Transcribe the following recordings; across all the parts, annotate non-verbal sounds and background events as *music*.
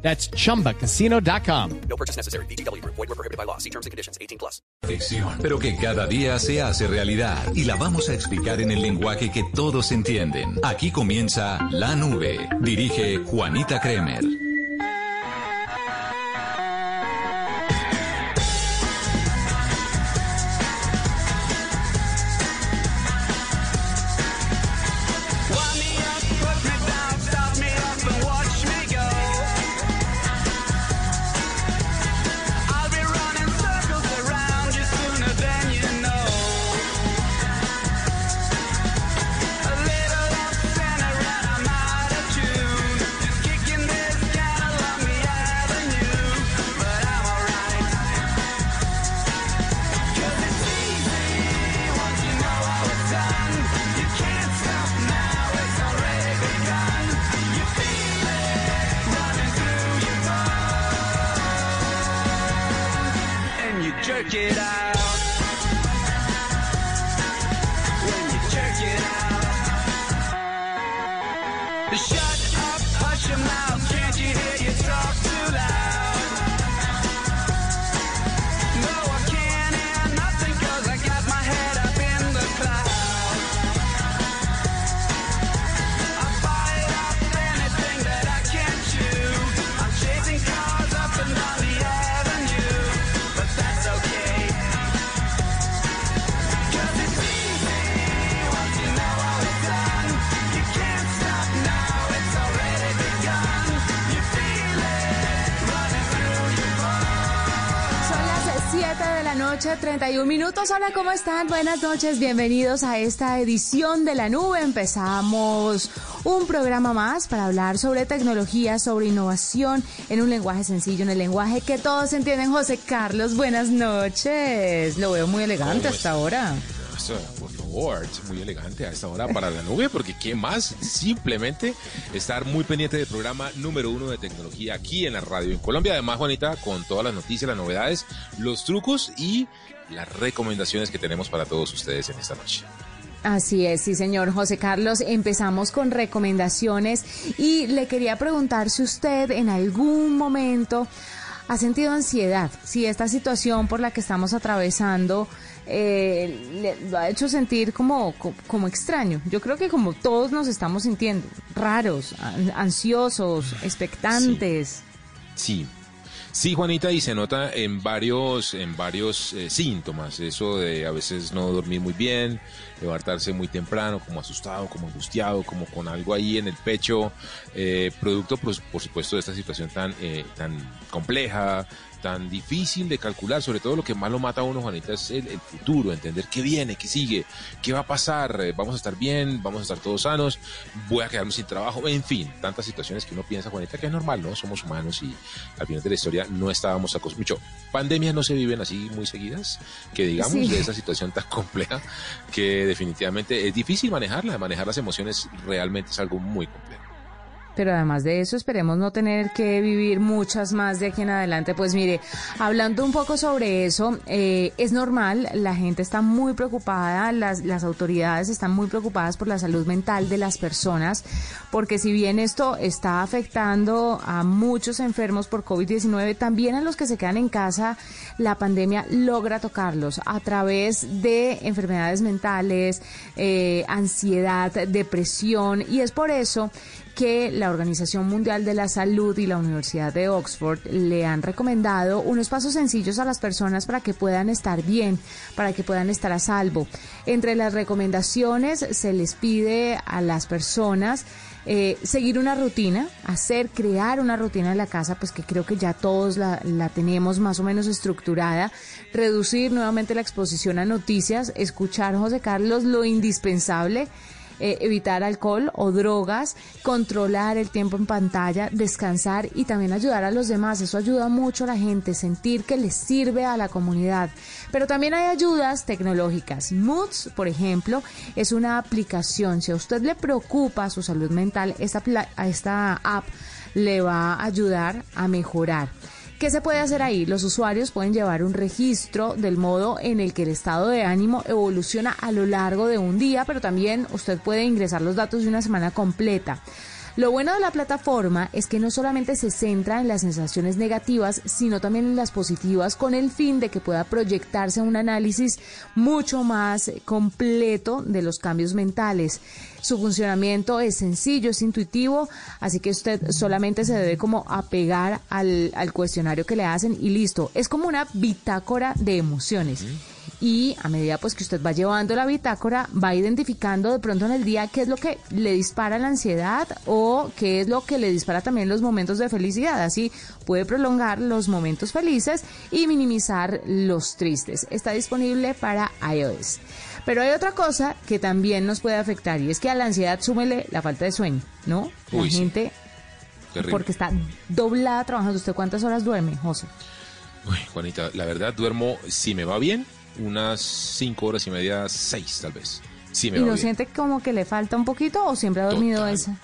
That's chumbacasino.com. No purchase necessary. BGW. Void were prohibited by law. See terms and conditions. 18 plus. Ficción, pero que cada día se hace realidad y la vamos a explicar en el lenguaje que todos entienden. Aquí comienza La Nube. Dirige Juanita Kremer. Minutos. Hola, ¿cómo están? Buenas noches, bienvenidos a esta edición de La Nube. Empezamos un programa más para hablar sobre tecnología, sobre innovación en un lenguaje sencillo, en el lenguaje que todos entienden. José Carlos, buenas noches. Lo veo muy elegante ¿Cómo hasta ahora. Eso, por favor, es muy elegante a esta hora para la nube, porque ¿qué más? Simplemente estar muy pendiente del programa número uno de tecnología aquí en la radio en Colombia. Además, Juanita, con todas las noticias, las novedades, los trucos y las recomendaciones que tenemos para todos ustedes en esta noche. Así es, sí, señor José Carlos. Empezamos con recomendaciones y le quería preguntar si usted en algún momento ha sentido ansiedad, si esta situación por la que estamos atravesando eh, le, lo ha hecho sentir como, co- como, extraño. Yo creo que como todos nos estamos sintiendo, raros, an- ansiosos, expectantes. Sí. Sí, Juanita, y se nota en varios, en varios eh, síntomas, eso de a veces no dormir muy bien, levantarse muy temprano, como asustado, como angustiado, como con algo ahí en el pecho, eh, producto, pues, por supuesto, de esta situación tan, eh, tan compleja, tan difícil de calcular, sobre todo lo que más lo mata a uno, Juanita, es el, el futuro, entender qué viene, qué sigue, qué va a pasar, eh, vamos a estar bien, vamos a estar todos sanos, voy a quedarme sin trabajo, en fin, tantas situaciones que uno piensa, Juanita, que es normal, ¿no? Somos humanos y al final de la historia no estábamos acostumbrados. Pandemias no se viven así muy seguidas, que digamos, Sí. de esa situación tan compleja, que definitivamente es difícil manejarla, manejar las emociones realmente es algo muy complejo. Pero además de eso, esperemos no tener que vivir muchas más de aquí en adelante. Pues mire, hablando un poco sobre eso, eh, es normal, la gente está muy preocupada, las, las autoridades están muy preocupadas por la salud mental de las personas, porque si bien esto está afectando a muchos enfermos por COVID-19, también a los que se quedan en casa, la pandemia logra tocarlos a través de enfermedades mentales, eh, ansiedad, depresión, y es por eso que la Organización Mundial de la Salud y la Universidad de Oxford le han recomendado unos pasos sencillos a las personas para que puedan estar bien, para que puedan estar a salvo. Entre las recomendaciones se les pide a las personas eh, seguir una rutina, hacer, crear una rutina en la casa, pues que creo que ya todos la, la tenemos más o menos estructurada, reducir nuevamente la exposición a noticias, escuchar, José Carlos, lo indispensable eh, evitar alcohol o drogas, controlar el tiempo en pantalla, descansar y también ayudar a los demás. Eso ayuda mucho a la gente, sentir que les sirve a la comunidad. Pero también hay ayudas tecnológicas. Moods, por ejemplo, es una aplicación. Si a usted le preocupa su salud mental, esta, esta app le va a ayudar a mejorar. ¿Qué se puede hacer ahí? Los usuarios pueden llevar un registro del modo en el que el estado de ánimo evoluciona a lo largo de un día, pero también usted puede ingresar los datos de una semana completa. Lo bueno de la plataforma es que no solamente se centra en las sensaciones negativas, sino también en las positivas, con el fin de que pueda proyectarse un análisis mucho más completo de los cambios mentales. Su funcionamiento es sencillo, es intuitivo, así que usted solamente se debe como apegar al, al cuestionario que le hacen y listo. Es como una bitácora de emociones y a medida pues que usted va llevando la bitácora va identificando de pronto en el día qué es lo que le dispara la ansiedad o qué es lo que le dispara también los momentos de felicidad así puede prolongar los momentos felices y minimizar los tristes está disponible para iOS pero hay otra cosa que también nos puede afectar y es que a la ansiedad súmele la falta de sueño ¿no? la Uy, gente Terrible. porque está doblada trabajando ¿usted cuántas horas duerme, José? Uy, Juanita, la verdad duermo, si me va bien, unas cinco horas y media, seis tal vez. Me ¿Y bien. siente como que le falta un poquito o siempre ha dormido Total. esa?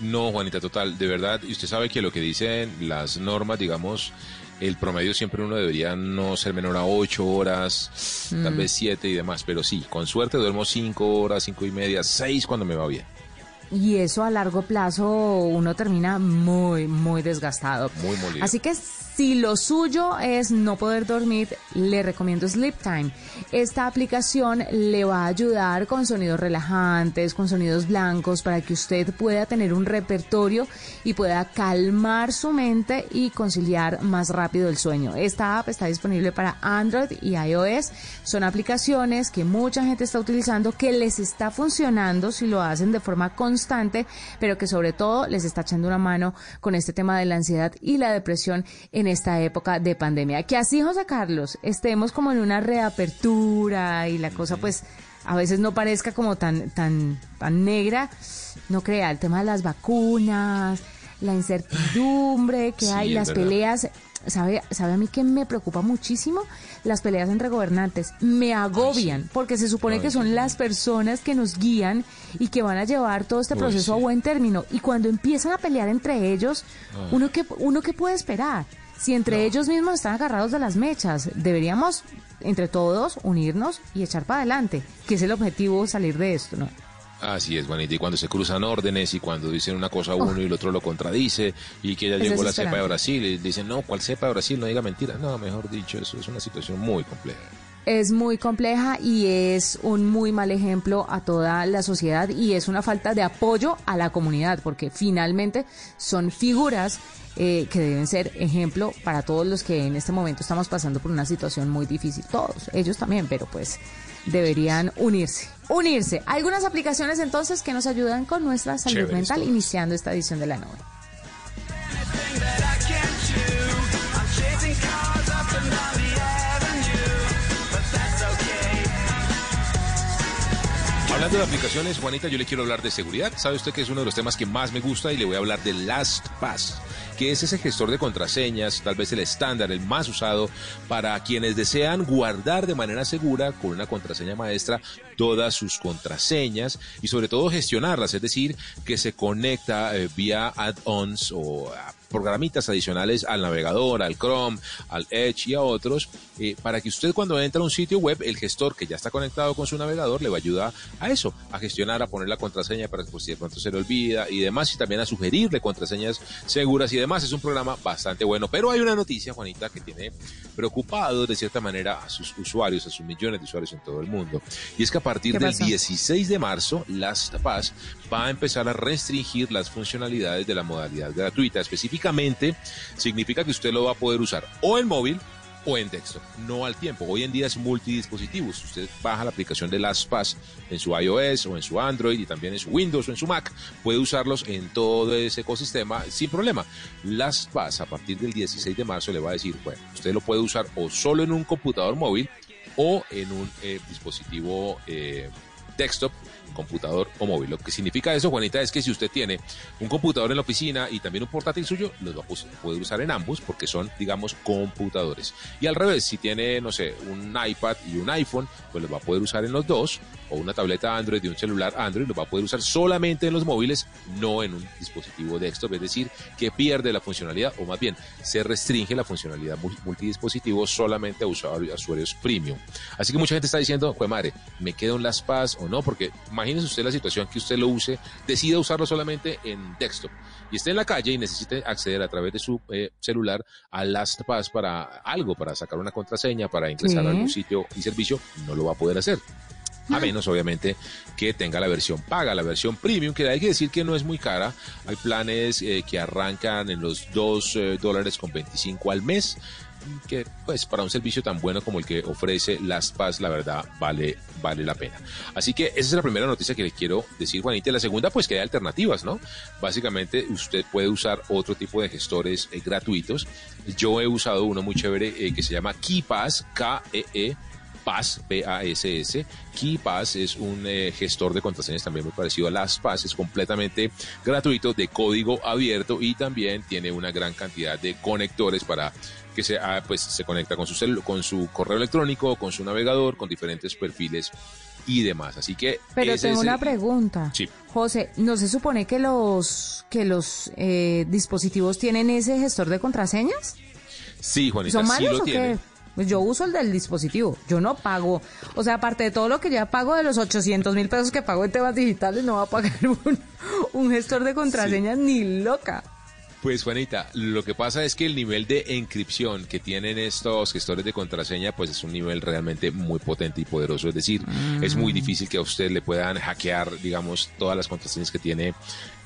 No, Juanita, total, de verdad, y usted sabe que lo que dicen las normas, digamos, el promedio siempre uno debería no ser menor a ocho horas, Mm. tal vez siete y demás, pero sí, con suerte duermo cinco horas, cinco y media, seis cuando me va bien. Y eso a largo plazo uno termina muy, muy desgastado. Muy molido. Así que si lo suyo es no poder dormir, le recomiendo Sleep Time. Esta aplicación le va a ayudar con sonidos relajantes, con sonidos blancos, para que usted pueda tener un repertorio y pueda calmar su mente y conciliar más rápido el sueño. Esta app está disponible para Android y iOS. Son aplicaciones que mucha gente está utilizando, que les está funcionando si lo hacen de forma constante, pero que sobre todo les está echando una mano con este tema de la ansiedad y la depresión en esta época de pandemia. Que así, José Carlos, estemos como en una reapertura y la cosa pues a veces no parezca como tan, tan, tan negra, no crea, el tema de las vacunas, la incertidumbre que Sí, hay, las verdad. peleas, ¿sabe, ¿sabe a mí que me preocupa muchísimo? Las peleas entre gobernantes me agobian, porque se supone Ay, que son sí. las personas que nos guían y que van a llevar todo este proceso a sí. buen término. Y cuando empiezan a pelear entre ellos, uno que uno qué puede esperar? Si entre ellos mismos están agarrados de las mechas, deberíamos entre todos unirnos y echar para adelante, que es el objetivo salir de esto, ¿no? Así es, Juanita, y cuando se cruzan órdenes y cuando dicen una cosa uno y el otro lo contradice y que ya llegó la cepa de Brasil y dicen, no, ¿cuál cepa de Brasil? No diga mentira. No, mejor dicho, eso es una situación muy compleja. es muy compleja y es un muy mal ejemplo a toda la sociedad y es una falta de apoyo a la comunidad porque finalmente son figuras eh, que deben ser ejemplo para todos los que en este momento estamos pasando por una situación muy difícil. Todos, ellos también, pero pues deberían unirse. Unirse. Algunas aplicaciones entonces que nos ayudan con nuestra salud Chéveres mental todas. iniciando esta edición de la nube. Hablando de aplicaciones, Juanita, yo le quiero hablar de seguridad. Sabe usted que es uno de los temas que más me gusta y le voy a hablar de LastPass, que es ese gestor de contraseñas, tal vez el estándar, el más usado para quienes desean guardar de manera segura con una contraseña maestra todas sus contraseñas y sobre todo gestionarlas, es decir, que se conecta eh, vía add-ons o programitas adicionales al navegador, al Chrome, al Edge y a otros, eh, para que usted cuando entra a un sitio web, el gestor que ya está conectado con su navegador le va a ayudar a eso, a gestionar, a poner la contraseña para que pues, si de pronto se le olvida y demás, y también a sugerirle contraseñas seguras y demás. Es un programa bastante bueno, pero hay una noticia, Juanita, que tiene preocupado de cierta manera a sus usuarios, a sus millones de usuarios en todo el mundo. Y es que a partir ¿Qué del pasó? 16 de marzo, LastPass va a empezar a restringir las funcionalidades de la modalidad gratuita. Específicamente, significa que usted lo va a poder usar o en móvil o en texto, no al tiempo. Hoy en día es multidispositivos. Usted baja la aplicación de LastPass en su iOS o en su Android y también en su Windows o en su Mac. Puede usarlos en todo ese ecosistema sin problema. LastPass a partir del 16 de marzo le va a decir, bueno, usted lo puede usar o solo en un computador móvil o en un eh, dispositivo eh, desktop, computador o móvil. Lo que significa eso, Juanita, es que si usted tiene un computador en la oficina y también un portátil suyo, los va a poder usar en ambos porque son, digamos, computadores. Y al revés, si tiene, no sé, un iPad y un iPhone, pues los va a poder usar en los dos, o una tableta Android y un celular Android, los va a poder usar solamente en los móviles, no en un dispositivo desktop, es decir, que pierde la funcionalidad, o más bien, se restringe la funcionalidad mul- multidispositivo solamente a usuarios, premium. Así que mucha gente está diciendo, pues madre, ¿me quedo en las PAS o no? Porque imagínese usted la situación que usted lo use, decida usarlo solamente en desktop y esté en la calle y necesite acceder a través de su eh, celular a las PAS para algo, para sacar una contraseña, para ingresar Sí. a algún sitio y servicio, no lo va a poder hacer. A menos, obviamente, que tenga la versión paga, la versión premium, que hay que decir que no es muy cara. Hay planes eh, que arrancan en los 2 eh, dólares con 25 al mes, que pues para un servicio tan bueno como el que ofrece Las Paz, la verdad, vale, vale la pena. Así que esa es la primera noticia que le quiero decir, Juanita. La segunda, pues que hay alternativas, ¿no? Básicamente, usted puede usar otro tipo de gestores eh, gratuitos. Yo he usado uno muy chévere eh, que se llama KeyPass, K-E-E. Pass, P-A-S-S. KeyPass es un eh, gestor de contraseñas también muy parecido a LastPass, es completamente gratuito, de código abierto y también tiene una gran cantidad de conectores para que se, ah, pues, se conecta con su, con su correo electrónico, con su navegador, con diferentes perfiles y demás. Así que... Pero tengo una el- pregunta. Sí. José, ¿no se supone que los que los eh, dispositivos tienen ese gestor de contraseñas? Sí, Juanita, ¿Son sí malos lo o qué? Pues yo uso el del dispositivo, yo no pago. O sea, aparte de todo lo que ya pago de los 800 mil pesos que pago en temas digitales, no va a pagar *laughs* un, un gestor de contraseñas ni loca. Pues Juanita, lo que pasa es que el nivel de encripción que tienen estos gestores de contraseña, pues es un nivel realmente muy potente y poderoso. Es decir, es muy difícil que a usted le puedan hackear, digamos, todas las contraseñas que tiene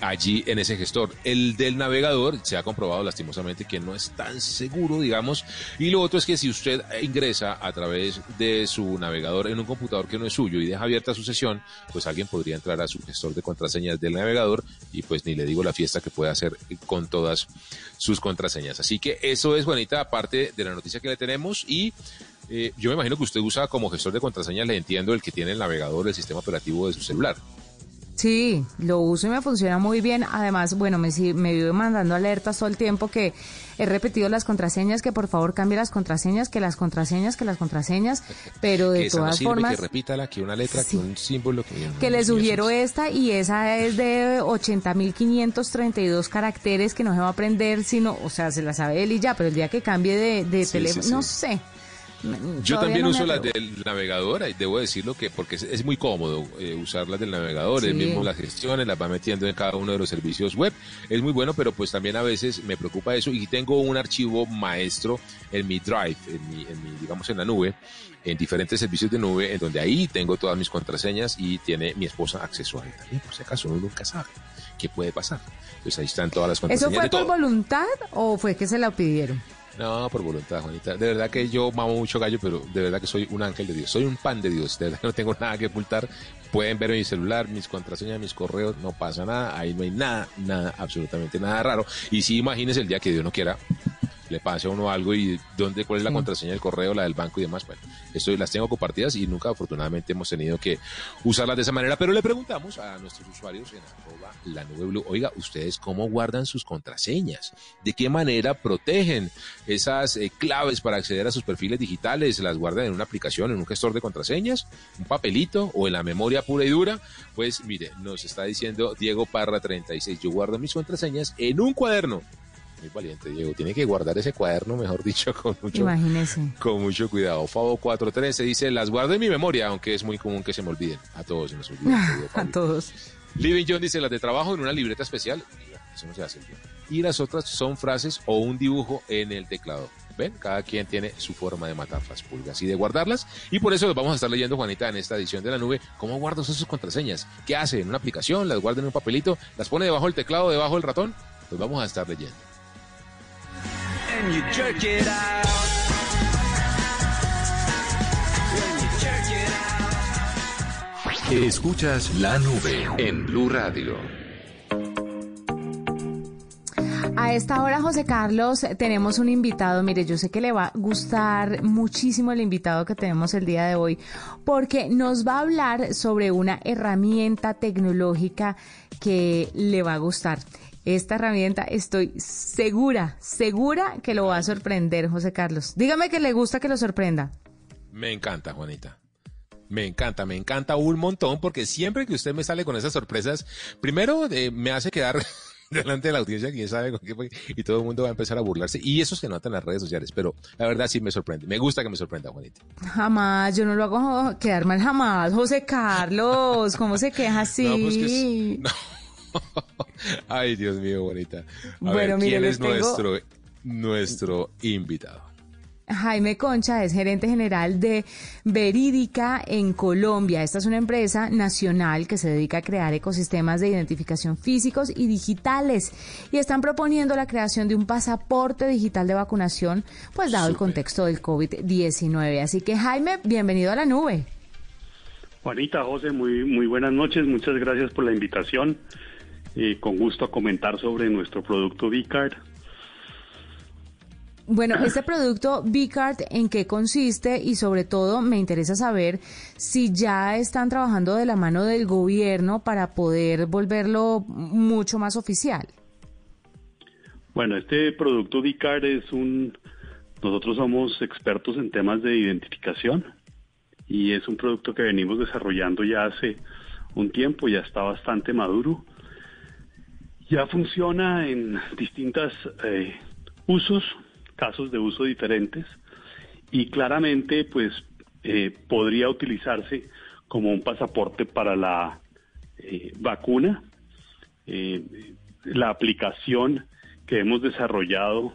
allí en ese gestor. El del navegador se ha comprobado lastimosamente que no es tan seguro, digamos. Y lo otro es que si usted ingresa a través de su navegador en un computador que no es suyo y deja abierta su sesión, pues alguien podría entrar a su gestor de contraseñas del navegador y pues ni le digo la fiesta que puede hacer con todas sus contraseñas. Así que eso es, Juanita, aparte de la noticia que le tenemos y eh, yo me imagino que usted usa como gestor de contraseñas, le entiendo, el que tiene el navegador, el sistema operativo de su celular. Sí, lo uso y me funciona muy bien. Además, bueno, me, me vive mandando alertas todo el tiempo que he repetido las contraseñas, que por favor cambie las contraseñas, que las contraseñas, que las contraseñas, pero de que esa no todas sirve, formas... que repítala, que una letra, Sí. que un símbolo. Que, que le sugiero es- esta y esa es de 80.532 caracteres que no se va a aprender, sino, o sea, se la sabe él y ya, pero el día que cambie de, de Sí, teléfono, sí, no sé. Yo Todavía también no uso las del navegador, y debo decirlo que porque es, es muy cómodo eh, usarlas del navegador, Sí. él mismo las gestiones, las va metiendo en cada uno de los servicios web, es muy bueno, pero pues también a veces me preocupa eso y tengo un archivo maestro en mi drive, en mi, en mi, digamos en la nube, en diferentes servicios de nube, en donde ahí tengo todas mis contraseñas y tiene mi esposa acceso a él también, por si acaso uno nunca sabe qué puede pasar. Entonces ahí están todas las ¿Eso contraseñas fue de por todo. voluntad o fue que se la pidieron? No, por voluntad, Juanita. De verdad que yo mamo mucho gallo, pero de verdad que soy un ángel de Dios. Soy un pan de Dios. De verdad que no tengo *laughs* nada que ocultar. Pueden ver mi celular, mis contraseñas, mis correos. No pasa nada. Ahí no hay nada, nada, absolutamente nada raro. Y sí, imagínese el día que Dios no quiera, le pase a uno algo y dónde, cuál es la Sí. contraseña del correo, la del banco y demás. Bueno, eso las tengo compartidas y nunca afortunadamente hemos tenido que usarlas de esa manera. Pero le preguntamos a nuestros usuarios en arroba la nube blue, oiga, ¿ustedes cómo guardan sus contraseñas? ¿De qué manera protegen esas eh, claves para acceder a sus perfiles digitales? ¿Las guardan en una aplicación, en un gestor de contraseñas, un papelito o en la memoria pura y dura? Pues mire, nos está diciendo Diego Parra 36, yo guardo mis contraseñas en un cuaderno. Muy valiente, Diego. Tiene que guardar ese cuaderno, mejor dicho, con mucho, Imagínese. con mucho cuidado. Fabo 413 dice, las guardo en mi memoria, aunque es muy común que se me olviden. A todos se nos olvida. querido A todos. Living John dice, las de trabajo en una libreta especial. Eso no se hace. Y las otras son frases o un dibujo en el teclado. ¿Ven? Cada quien tiene su forma de matar las pulgas y de guardarlas. Y por eso los vamos a estar leyendo, Juanita, en esta edición de la nube. ¿Cómo usted sus contraseñas? ¿Qué hace? ¿En una aplicación? ¿Las guarda en un papelito? ¿Las pone debajo del teclado, debajo del ratón? Pues vamos a estar leyendo. When you jerk it out. Escuchas la nube en Blue Radio. A A esta hora, José Carlos, tenemos un invitado. Mire, yo sé que le va a gustar muchísimo el invitado que tenemos el día de hoy, porque nos va a hablar sobre una herramienta tecnológica que le va a gustar. Esta herramienta estoy segura, segura que lo va a sorprender, José Carlos. Dígame que le gusta que lo sorprenda. Me encanta, Juanita. Me encanta, me encanta un montón porque siempre que usted me sale con esas sorpresas, primero eh, me hace quedar *laughs* delante de la audiencia, quién sabe con qué fue, y todo el mundo va a empezar a burlarse. Y eso se nota en las redes sociales, pero la verdad sí me sorprende. Me gusta que me sorprenda, Juanita. Jamás, yo no lo hago quedar mal jamás. José Carlos, ¿cómo se queja así? *laughs* No, pues que es- no. *laughs* Ay, Dios mío, Juanita. A Bueno, ver, ¿quién es tengo- nuestro, nuestro invitado? Jaime Concha es gerente general de Verídica en Colombia. Esta es una empresa nacional que se dedica a crear ecosistemas de identificación físicos y digitales y están proponiendo la creación de un pasaporte digital de vacunación, pues dado el contexto del COVID-19. Así que Jaime, bienvenido a la nube. Juanita, José, muy, muy buenas noches. Muchas gracias por la invitación. Eh, con gusto a comentar sobre nuestro producto Vicard. Bueno, este producto Bcard, ¿en qué consiste? Y sobre todo me interesa saber si ya están trabajando de la mano del gobierno para poder volverlo mucho más oficial. Bueno, este producto Vicard es un... Nosotros somos expertos en temas de identificación y es un producto que venimos desarrollando ya hace un tiempo, ya está bastante maduro. Ya funciona en distintos usos, casos de uso diferentes y claramente pues eh, podría utilizarse como un pasaporte para la eh, vacuna. Eh, la aplicación que hemos desarrollado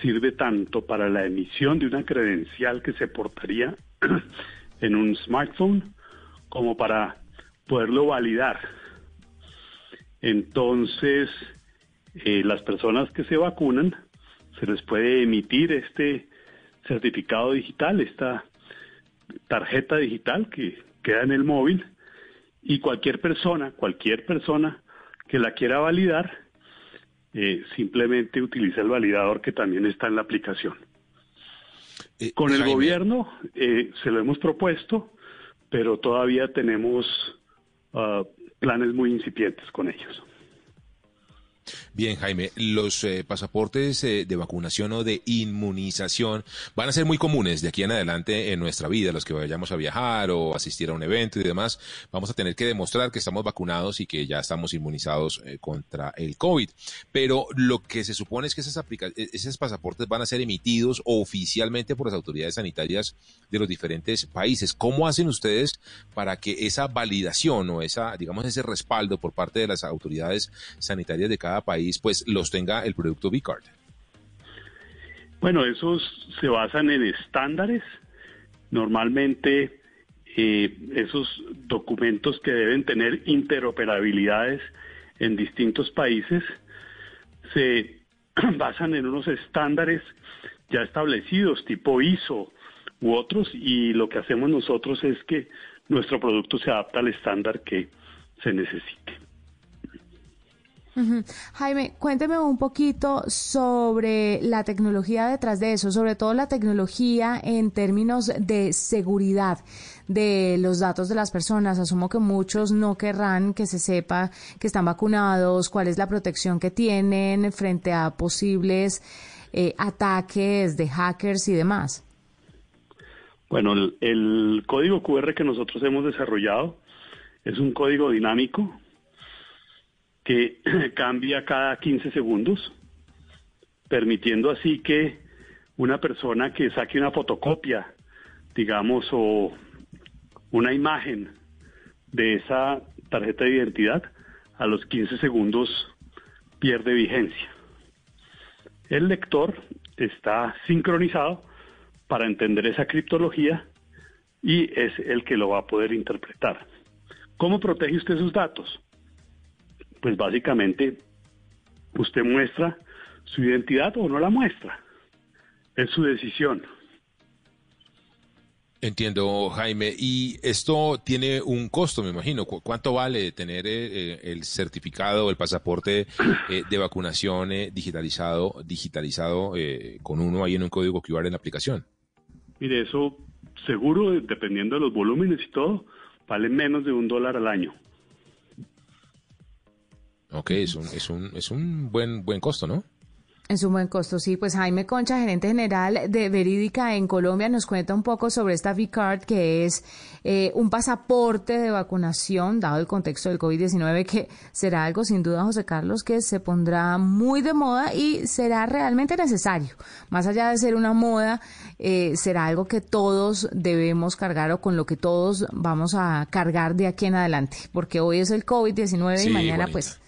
sirve tanto para la emisión de una credencial que se portaría *clears throat* en un smartphone como para poderlo validar. Entonces, eh, las personas que se vacunan se les puede emitir este certificado digital, esta tarjeta digital que queda en el móvil y cualquier persona, cualquier persona que la quiera validar, eh, simplemente utiliza el validador que también está en la aplicación. Eh, Con el Jaime, gobierno eh, se lo hemos propuesto, pero todavía tenemos ah, planes muy incipientes con ellos. Bien, Jaime, los eh, pasaportes eh, de vacunación o de inmunización van a ser muy comunes de aquí en adelante en nuestra vida, los que vayamos a viajar o asistir a un evento y demás. Vamos a tener que demostrar que estamos vacunados y que ya estamos inmunizados eh, contra el COVID. Pero lo que se supone es que esas eh, esos pasaportes van a ser emitidos oficialmente por las autoridades sanitarias de los diferentes países. ¿Cómo hacen ustedes para que esa validación o esa, digamos, ese respaldo por parte de las autoridades sanitarias de cada país, pues los tenga el producto Bcard? Bueno, esos se basan en estándares. Normalmente eh, esos documentos que deben tener interoperabilidades en distintos países se *clears throat* basan en unos estándares ya establecidos, tipo ISO u otros, y lo que hacemos nosotros es que nuestro producto se adapta al estándar que se necesite. Jaime, cuénteme un poquito sobre la tecnología detrás de eso, sobre todo la tecnología en términos de seguridad de los datos de las personas. Asumo que muchos no querrán que se sepa que están vacunados, cuál es la protección que tienen frente a posibles eh, ataques de hackers y demás. Bueno, el, el código QR que nosotros hemos desarrollado es un código dinámico que *clears throat* cambia cada 15 segundos, permitiendo así que una persona que saque una fotocopia, digamos, o una imagen de esa tarjeta de identidad, a los 15 segundos pierde vigencia. El lector está sincronizado para entender esa criptología y es el que lo va a poder interpretar. ¿Cómo protege usted sus datos? Pues básicamente usted muestra su identidad o no la muestra. Es su decisión. Entiendo, Jaime. Y esto tiene un costo, me imagino. ¿Cu- ¿Cuánto vale tener eh, eh, el certificado, el pasaporte eh, de vacunación eh, digitalizado, digitalizado eh, con uno ahí en un código QR en la aplicación? Mire, eso seguro, dependiendo de los volúmenes y todo, vale menos de un dólar al año. Ok, es un, es un, es un buen, buen costo, ¿no? Es un buen costo, sí. Pues Jaime Concha, gerente general de Verídica en Colombia, nos cuenta un poco sobre esta V-Card, que es eh, un pasaporte de vacunación, dado el contexto del COVID-19, que será algo, sin duda, José Carlos, que se pondrá muy de moda y será realmente necesario. Más allá de ser una moda, eh, será algo que todos debemos cargar o con lo que todos vamos a cargar de aquí en adelante, porque hoy es el COVID-19 Sí, y mañana, pues,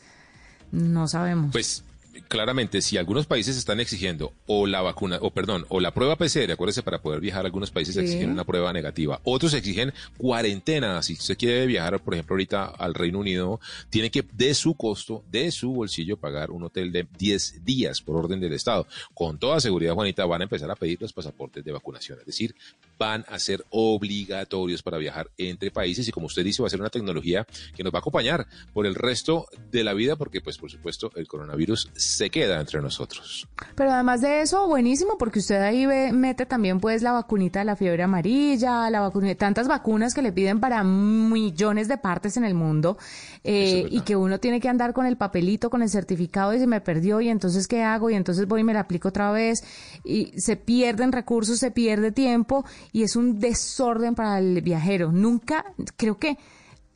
no sabemos. Pues claramente, si algunos países están exigiendo o la vacuna, o perdón, o la prueba PCR, acuérdese, para poder viajar, algunos países Sí. exigen una prueba negativa. Otros exigen cuarentena. Si usted quiere viajar, por ejemplo, ahorita al Reino Unido, tiene que, de su costo, de su bolsillo, pagar un hotel de 10 días por orden del Estado. Con toda seguridad, Juanita, van a empezar a pedir los pasaportes de vacunación. Es decir, van a ser obligatorios para viajar entre países y como usted dice, va a ser una tecnología que nos va a acompañar por el resto de la vida porque, pues, por supuesto, el coronavirus se queda entre nosotros. Pero además de eso, buenísimo, porque usted ahí ve- mete también pues la vacunita de la fiebre amarilla, la vacuna, tantas vacunas que le piden para millones de partes en el mundo, eh, es y que uno tiene que andar con el papelito, con el certificado y se me perdió y entonces qué hago y entonces voy y me la aplico otra vez y se pierden recursos, se pierde tiempo y es un desorden para el viajero. Nunca, creo que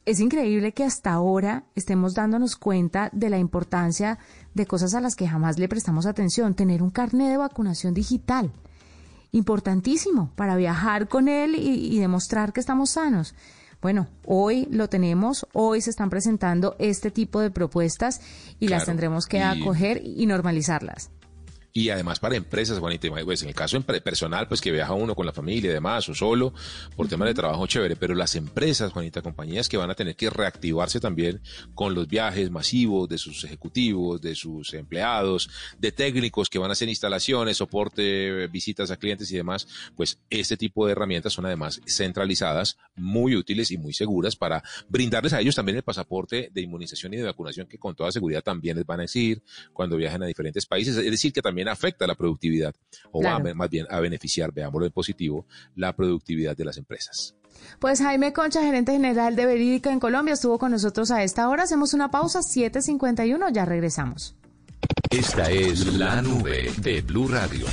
es increíble que hasta ahora estemos dándonos cuenta de la importancia de cosas a las que jamás le prestamos atención. Tener un carnet de vacunación digital. Importantísimo para viajar con él y, y demostrar que estamos sanos. Bueno, hoy lo tenemos, hoy se están presentando este tipo de propuestas y las tendremos que y- acoger y normalizarlas. Y además para empresas, Juanita, pues en el caso personal, pues que viaja uno con la familia y demás, o solo, por temas de trabajo chévere, pero las empresas, Juanita, compañías que van a tener que reactivarse también con los viajes masivos de sus ejecutivos, de sus empleados, de técnicos que van a hacer instalaciones, soporte, visitas a clientes y demás, pues este tipo de herramientas son además centralizadas, muy útiles y muy seguras para brindarles a ellos también el pasaporte de inmunización y de vacunación que con toda seguridad también les van a exigir cuando viajen a diferentes países. Es decir, que también afecta la productividad, o va a más bien a beneficiar, veámoslo en positivo, la productividad de las empresas. Pues Jaime Concha, gerente general de Verídica en Colombia, estuvo con nosotros a esta hora. Hacemos una pausa, 7.51, ya regresamos. Esta es la nube de Blue Radio.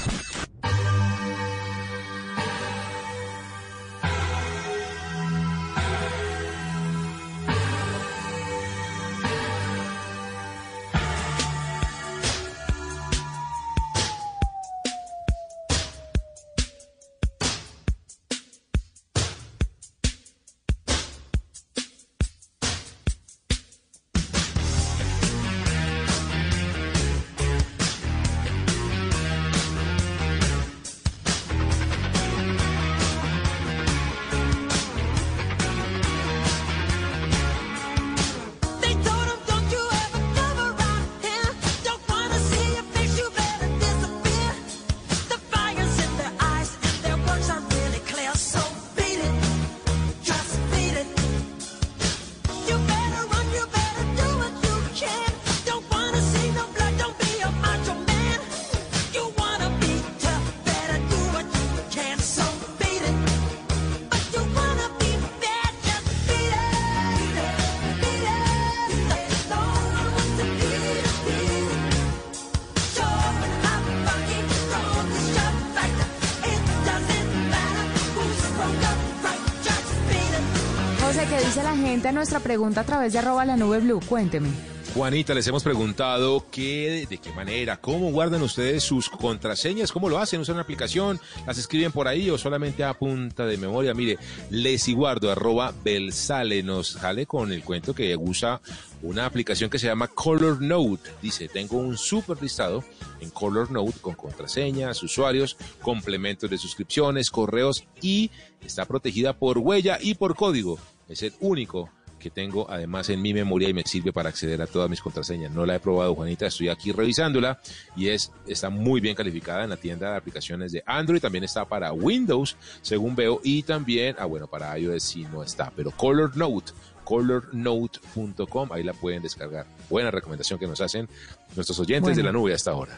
Nuestra pregunta a través de arroba la nube blue? Cuénteme. Juanita, les hemos preguntado qué, de qué manera, cómo guardan ustedes sus contraseñas, cómo lo hacen, usan una aplicación, las escriben por ahí o solamente a punta de memoria. Mire, les guardo arroba Belsale nos sale con el cuento que usa una aplicación que se llama Color Note. Dice, tengo un super listado en Color Note con contraseñas, usuarios, complementos de suscripciones, correos y está protegida por huella y por código. Es el único que tengo además en mi memoria y me sirve para acceder a todas mis contraseñas. No la he probado, Juanita, estoy aquí revisándola y es, está muy bien calificada en la tienda de aplicaciones de Android. También está para Windows, según veo, y también, ah, bueno, para iOS sí no está, pero Color Note colornote.com, ahí la pueden descargar. Buena recomendación que nos hacen nuestros oyentes de la nube hasta ahora.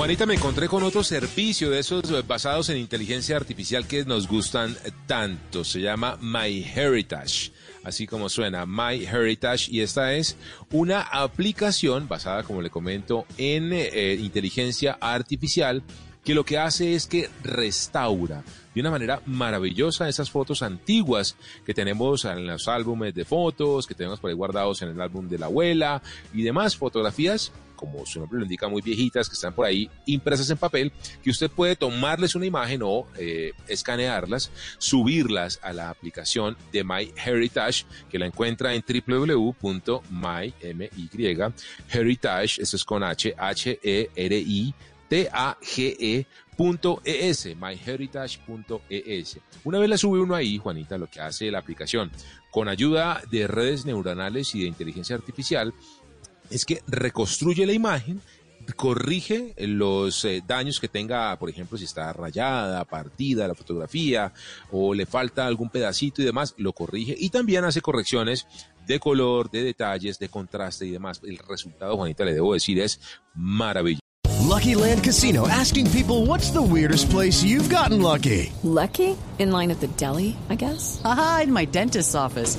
Juanita, me encontré con otro servicio de esos eh, basados en inteligencia artificial que nos gustan eh, tanto. Se llama MyHeritage, así como suena, MyHeritage. Y esta es una aplicación basada, como le comento, en eh, inteligencia artificial que lo que hace es que restaura de una manera maravillosa esas fotos antiguas que tenemos en los álbumes de fotos, que tenemos por ahí guardados en el álbum de la abuela y demás fotografías como su nombre lo indica, muy viejitas, que están por ahí impresas en papel, que usted puede tomarles una imagen o eh, escanearlas, subirlas a la aplicación de MyHeritage, que la encuentra en www.myheritage, eso es con H, H-E-R-I, T-A-G-E.es, myheritage.es. Una vez la sube uno ahí, Juanita, lo que hace la aplicación, con ayuda de redes neuronales y de inteligencia artificial, es que reconstruye la imagen, corrige los eh, daños que tenga, por ejemplo, si está rayada, partida la fotografía o le falta algún pedacito y demás, lo corrige y también hace correcciones de color, de detalles, de contraste y demás. El resultado, Juanita, le debo decir, es maravilloso. Lucky Land Casino asking people what's the weirdest place you've gotten lucky? Lucky? In line at the deli, I guess? Aha, in my dentist's office.